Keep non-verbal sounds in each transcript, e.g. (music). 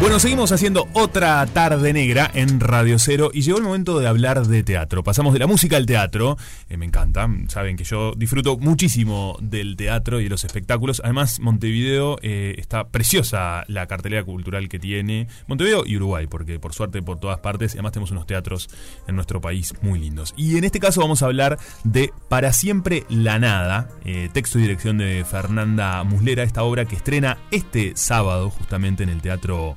Bueno, seguimos haciendo otra tarde negra en Radio Cero y llegó el momento de hablar de teatro. Pasamos de la música al teatro. Eh, me encanta. Saben que yo disfruto muchísimo del teatro y de los espectáculos. Además, Montevideo eh, está preciosa la cartelera cultural que tiene. Montevideo y Uruguay, porque por suerte por todas partes. Además, tenemos unos teatros en nuestro país muy lindos. Y en este caso vamos a hablar de Para siempre la nada, eh, texto y dirección de Fernanda Muslera, esta obra que estrena este sábado justamente en el Teatro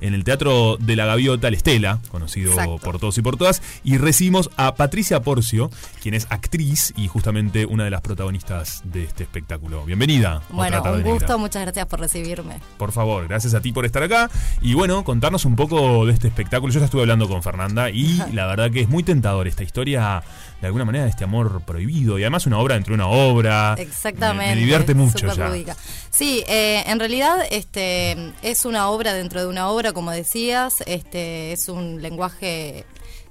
en el Teatro de la Gaviota, el Estela, conocido Exacto. por todos y por todas, y recibimos a Patricia Porcio, quien es actriz y justamente una de las protagonistas de este espectáculo. Bienvenida. Bueno, un gusto, negra. muchas gracias por recibirme. Por favor, gracias a ti por estar acá. Y bueno, contarnos un poco de este espectáculo. Yo ya estuve hablando con Fernanda y (laughs) la verdad que es muy tentador esta historia, de alguna manera, de este amor prohibido. Y además una obra dentro de una obra. Exactamente. Me, me divierte mucho ya. Sí, eh, en realidad este es una obra dentro de una obra, como decías, este es un lenguaje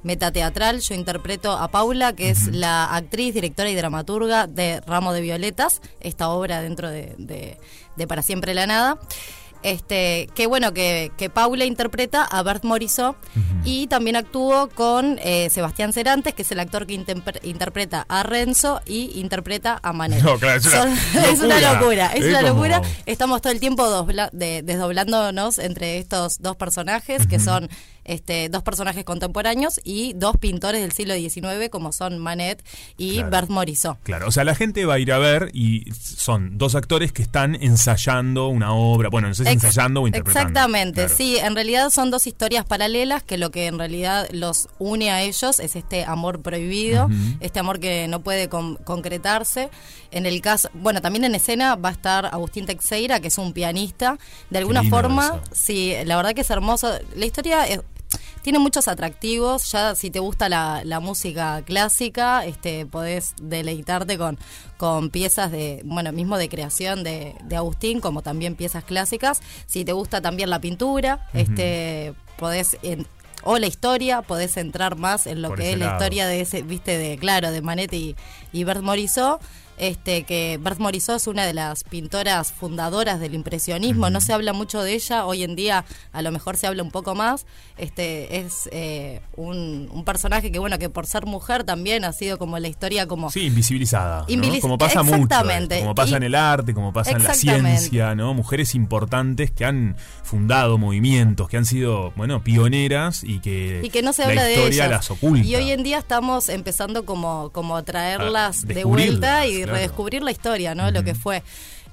metateatral. Yo interpreto a Paula, que es la actriz, directora y dramaturga de Ramo de Violetas, esta obra dentro de, de- de Para Siempre la Nada. Este, que bueno, que, que Paula interpreta a Bert Morisot y también actuó con eh, Sebastián Cerantes, que es el actor que interpre- interpreta a Renzo y interpreta a Manet. No, claro, es una Son- (laughs) es una locura. es Es una como- locura. Estamos todo el tiempo dobla- de- desdoblándonos entre estos dos personajes, que son este, dos personajes contemporáneos y dos pintores del siglo XIX, como son Manet y Claro. Bert Morisot. Claro, o sea, la gente va a ir a ver y son dos actores que están ensayando una obra. Bueno, no sé ensayando o interpretando. Exactamente, Claro. sí, en realidad son dos historias paralelas que lo que en realidad los une a ellos es este amor prohibido, este amor que no puede con- concretarse. En el caso, bueno, también en escena va a estar Agustín Teixeira, que es un pianista. De alguna forma, eso. sí, la verdad que es hermoso. La historia es- tiene muchos atractivos, ya si te gusta la, la música clásica, este podés deleitarte con, con piezas de, bueno, mismo de creación de, de Agustín, como también piezas clásicas. Si te gusta también la pintura, este podés en- o la historia, podés entrar más en lo Por que es la historia de ese, viste, de, claro, de Manet y, y Bert Morisot. Este, que Bert Morisot es una de las pintoras fundadoras del impresionismo, no se habla mucho de ella, hoy en día a lo mejor se habla un poco más, este, es eh, un, un personaje que bueno, que por ser mujer también ha sido como la historia como... Sí, invisibilizada. ¿no? Invisibiliz- Como pasa mucho. Exactamente. esto, Como pasa Y- en el arte, como pasa en la ciencia, ¿no? Mujeres importantes que han fundado movimientos, que han sido, bueno, pioneras y que, y que no se la habla de historia ellas. las oculta. Y hoy en día estamos empezando como, como a traerlas A de vuelta y claro. redescubrir la historia, ¿no? Lo que fue.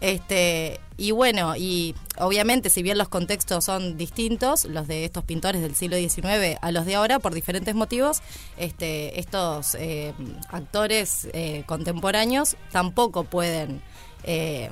Este, y bueno, y obviamente si bien los contextos son distintos, los de estos pintores del siglo XIX a los de ahora, por diferentes motivos, este, estos eh, actores eh, contemporáneos tampoco pueden eh,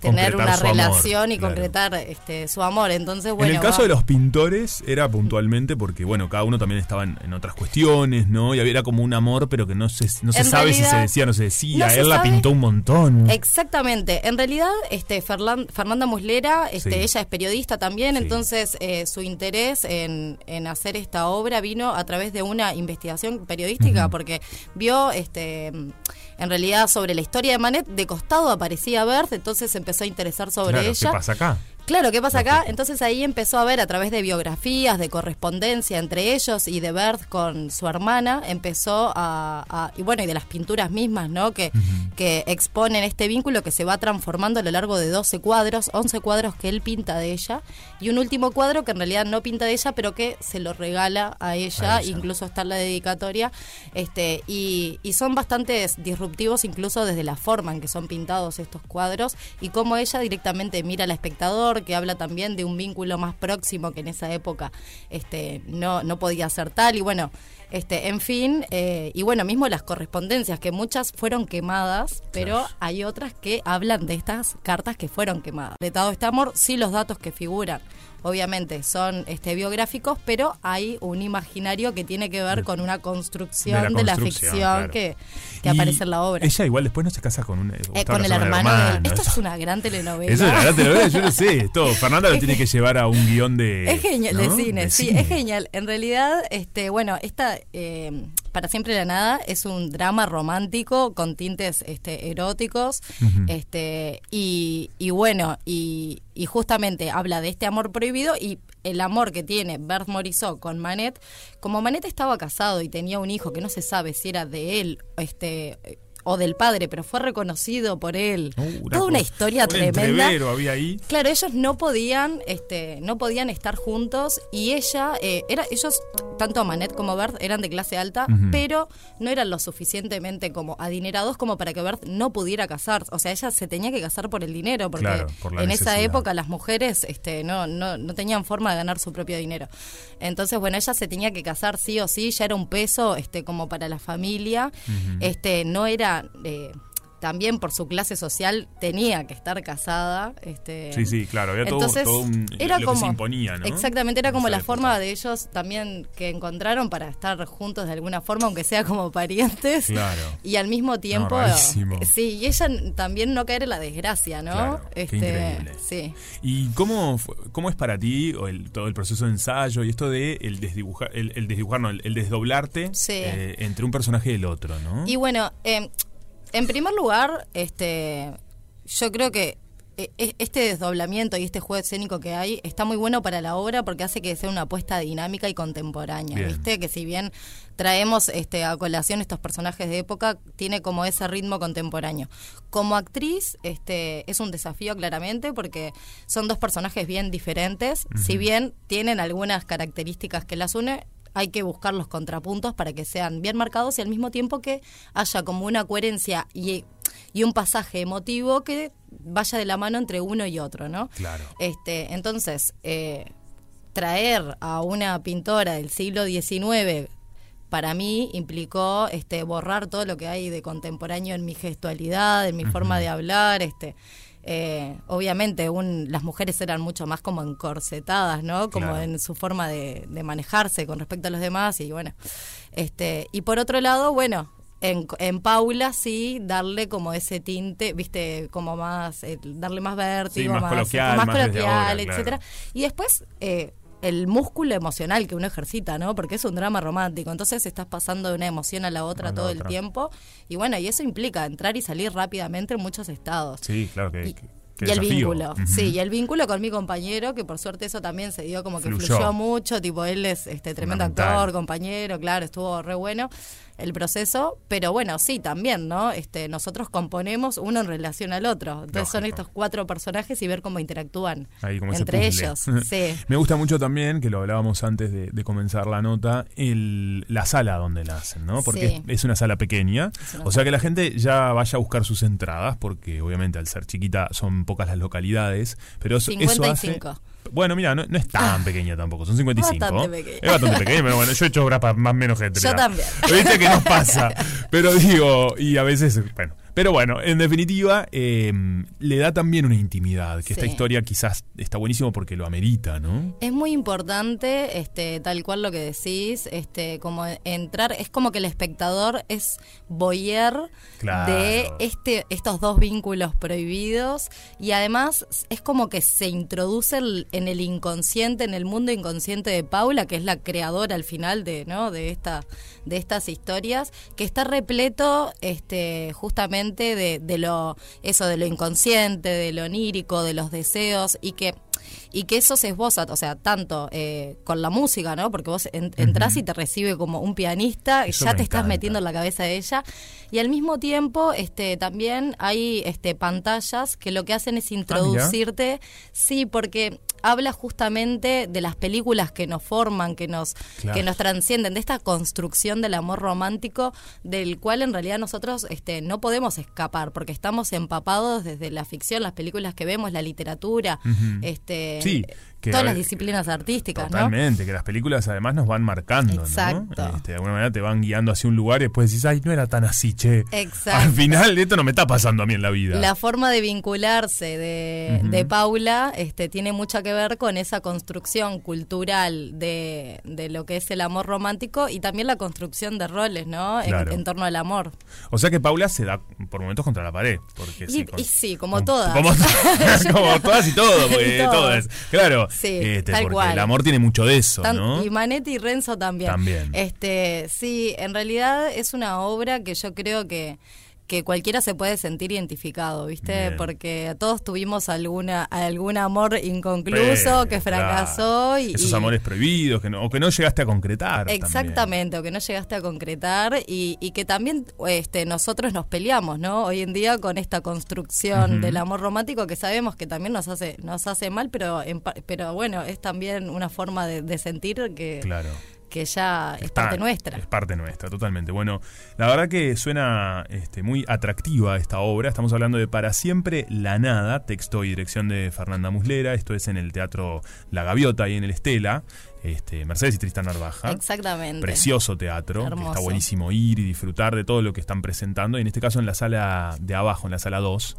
tener una amor, relación y claro. concretar este, su amor. Entonces, bueno, en el caso va- de los pintores era puntualmente porque, bueno, cada uno también estaba en, en otras cuestiones, ¿no? Y había era como un amor, pero que no se, no se En sabe si se decía o no se decía. no se Él la sabe. pintó un montón. Exactamente. En realidad, este Ferlan- Fernanda Muslera, este, Sí. ella es periodista también, Sí. entonces eh, su interés en, en hacer esta obra vino a través de una investigación periodística, porque vio, este, en realidad, sobre la historia de Manet, de costado aparecía Bert, entonces se empezó a interesar sobre Claro, ella. ¿Qué pasa acá? Claro, ¿qué pasa acá? Entonces ahí empezó a ver a través de biografías, de correspondencia entre ellos y de Bert con su hermana, empezó a, a- y bueno, y de las pinturas mismas, ¿no? Que, que exponen este vínculo que se va transformando a lo largo de 12 cuadros, 11 cuadros que él pinta de ella, y un último cuadro que en realidad no pinta de ella, pero que se lo regala a ella, A ella. incluso está en la dedicatoria, este, y, y son bastante disruptivos incluso desde la forma en que son pintados estos cuadros y cómo ella directamente mira al espectador, que habla también de un vínculo más próximo que en esa época este, no, no podía ser tal, y bueno, este, en fin, eh, y bueno, mismo las correspondencias, que muchas fueron quemadas, pero Claro. hay otras que hablan de estas cartas que fueron quemadas. Letado este amor, sí los datos que figuran. Obviamente son este, biográficos, pero hay un imaginario que tiene que ver con una construcción de la, construcción, ficción claro. que, que aparece en la obra. Ella igual después no se casa con un. Eh, está con el hermano, de Esto es una gran telenovela. Eso es una gran telenovela, yo lo sé. (laughs) Fernanda lo tiene que llevar a un guion de. Es genial, ¿no? de cine, De sí, cine. es genial. En realidad, este, bueno, esta, eh, Para siempre la nada es un drama romántico con tintes este, eróticos, este, y, y bueno, y, y justamente habla de este amor prohibido y el amor que tiene Bert Morisot con Manet, como Manet estaba casado y tenía un hijo que no se sabe si era de él, este o del padre, pero fue reconocido por él. Uh, Toda una historia tremenda. había ahí. Claro, ellos no podían, este, no podían estar juntos y ella, eh, era, ellos, tanto Manet como Bert, eran de clase alta, pero no eran lo suficientemente como adinerados como para que Bert no pudiera casarse. O sea, ella se tenía que casar por el dinero, porque en esa época las mujeres este, no, no, no tenían forma de ganar su propio dinero. Entonces, bueno, ella se tenía que casar sí o sí, ya era un peso este, como para la familia. este, no era eh, también por su clase social tenía que estar casada. Este, sí, sí, claro, había todo, un, era como, se imponía, Exactamente, era como la forma de ellos también que encontraron para estar juntos de alguna forma, aunque sea como (laughs) parientes. Claro. Y al mismo tiempo, sí, y ella también no caer en la desgracia, ¿no? este, increíble. Sí. ¿Y cómo, cómo es para ti el, todo el proceso de ensayo y esto de el desdibujar, el, desdibujar, no, el, desdoblarte eh, entre un personaje y el otro, ¿no? Y bueno, eh, en primer lugar, este, yo creo que e, e, este desdoblamiento y este juego escénico que hay está muy bueno para la obra porque hace que sea una apuesta dinámica y contemporánea, ¿viste? Que si bien traemos este, a colación estos personajes de época, tiene como ese ritmo contemporáneo. Como actriz, este, es un desafío claramente porque son dos personajes bien diferentes, si bien tienen algunas características que las une, hay que buscar los contrapuntos para que sean bien marcados y al mismo tiempo que haya como una coherencia y, y un pasaje emotivo que vaya de la mano entre uno y otro, ¿no? Claro. Este, entonces, eh, traer a una pintora del siglo XIX para mí implicó este borrar todo lo que hay de contemporáneo en mi gestualidad, en mi forma de hablar, este eh, obviamente un, las mujeres eran mucho más como encorsetadas, ¿no? Como en su forma de, manejarse con respecto a los demás y bueno, este y por otro lado, bueno, en, en, Paula sí darle como ese tinte, viste, como más, eh, darle más vértigo, más, coloquial, más, coloquial, etcétera. Y después eh, el músculo emocional que uno ejercita, ¿no? Porque es un drama romántico, entonces estás pasando de una emoción a la otra todo el tiempo y bueno, y eso implica entrar y salir rápidamente en muchos estados. Sí, claro que... y, el vínculo, sí, y el vínculo con mi compañero, que por suerte eso también se dio como que fluyó, mucho, tipo él es este tremendo actor, compañero, claro, estuvo re bueno el proceso, pero bueno, sí, también, ¿no? Este, nosotros componemos uno en relación al otro. Entonces son estos cuatro personajes y ver cómo interactúan entre ellos. (laughs) sí. Me gusta mucho también, que lo hablábamos antes de, comenzar la nota, el, la sala donde la hacen, ¿no? Porque es, una sala pequeña. o sea que la gente ya vaya a buscar sus entradas, porque obviamente al ser chiquita son pocas las localidades, pero eso, 55. hace... Bueno, mira, no, es tan pequeña tampoco, son 55. Bastante Es bastante pequeña, pero bueno, yo he hecho grapas más o menos gente. Yo también. Viste que nos pasa. (laughs) Pero digo, y a veces, bueno, pero bueno, en definitiva, eh, le da también una intimidad, que esta historia quizás está buenísimo porque lo amerita, ¿no? Es muy importante, este, tal cual lo que decís, este, como entrar, es como que el espectador es boyer de este, estos dos vínculos prohibidos y además es como que se introduce en el inconsciente, en el mundo inconsciente de Paula, que es la creadora al final de, ¿no? de, esta, de estas historias, que está repleto este, justamente de, de lo eso de lo inconsciente, de lo onírico, de los deseos y que y que eso se esboza, o sea, tanto eh, con la música, ¿no? Porque vos entras y te recibe como un pianista, ya te estás metiendo en la cabeza de ella, y al mismo tiempo este también hay este pantallas que lo que hacen es ah, introducirte, sí, porque habla justamente de las películas que nos forman, que nos, que nos transcienden, de esta construcción del amor romántico, del cual en realidad nosotros este, no podemos escapar, porque estamos empapados desde la ficción, las películas que vemos, la literatura, este, sí, todas las disciplinas artísticas, totalmente, que las películas además nos van marcando, Exacto. Este, de alguna manera te van guiando hacia un lugar y después decís, ay, no era tan así, che. Exacto. Al final esto no me está pasando a mí en la vida. La forma de vincularse de, de Paula este, tiene mucha que ver con esa construcción cultural de, de, lo que es el amor romántico y también la construcción de roles, ¿no? En, torno al amor. O sea que Paula se da por momentos contra la pared. Porque y, sí, como todas. (laughs) (laughs) Como, todas y todo, porque todas. Claro, Sí, este, tal porque cual. el amor tiene mucho de eso, Tan- ¿no? Y Manetti y Renzo también. También. Este, sí, en realidad es una obra que yo creo que que cualquiera se puede sentir identificado, ¿viste? Bien. Porque todos tuvimos alguna algún amor inconcluso que claro. fracasó y Esos y- amores prohibidos que no, o que no llegaste a concretar. también. Exactamente, o que no llegaste a concretar y, y que también este, nosotros nos peleamos, ¿no? Hoy en día con esta construcción del amor romántico que sabemos que también nos hace nos hace mal, pero en pero bueno, es también una forma de, de sentir que, Claro. Que ya es Está- parte nuestra. Es parte nuestra, totalmente. Bueno, la verdad que suena este, muy atractiva esta obra. Estamos hablando de Para siempre la nada, texto y dirección de Fernanda Muslera. Esto es en el Teatro La Gaviota y en el Estela. Este, Mercedes y Tristan Narvaja. Exactamente. Precioso teatro, Hermoso. está buenísimo ir y disfrutar de todo lo que están presentando. Y en este caso en la sala de abajo, en la sala 2.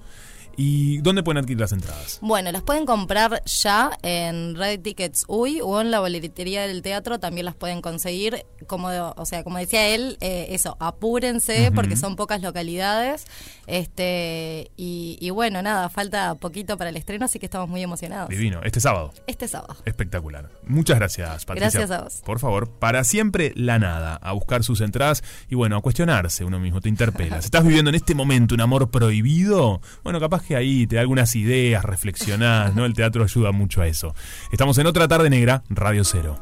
¿Y dónde pueden adquirir las entradas? Bueno, las pueden comprar ya en Red Tickets UI o en la boletería del teatro también las pueden conseguir. Como, o sea, como decía él, eh, eso, apúrense porque son pocas localidades. Este y, y bueno, nada, falta poquito para el estreno, así que estamos muy emocionados. Divino, este sábado. Este sábado. Espectacular. Muchas gracias, Patricia. Gracias a vos. Por favor, para siempre la nada, a buscar sus entradas y bueno, a cuestionarse uno mismo, te interpelas. (laughs) ¿Estás viviendo en este momento un amor prohibido? Bueno, capaz que ahí te da algunas ideas, reflexionás, ¿no? El teatro ayuda mucho a eso. Estamos en otra tarde negra, Radio Cero.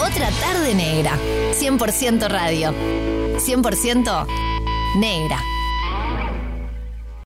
Otra tarde negra. 100% radio. 100% negra.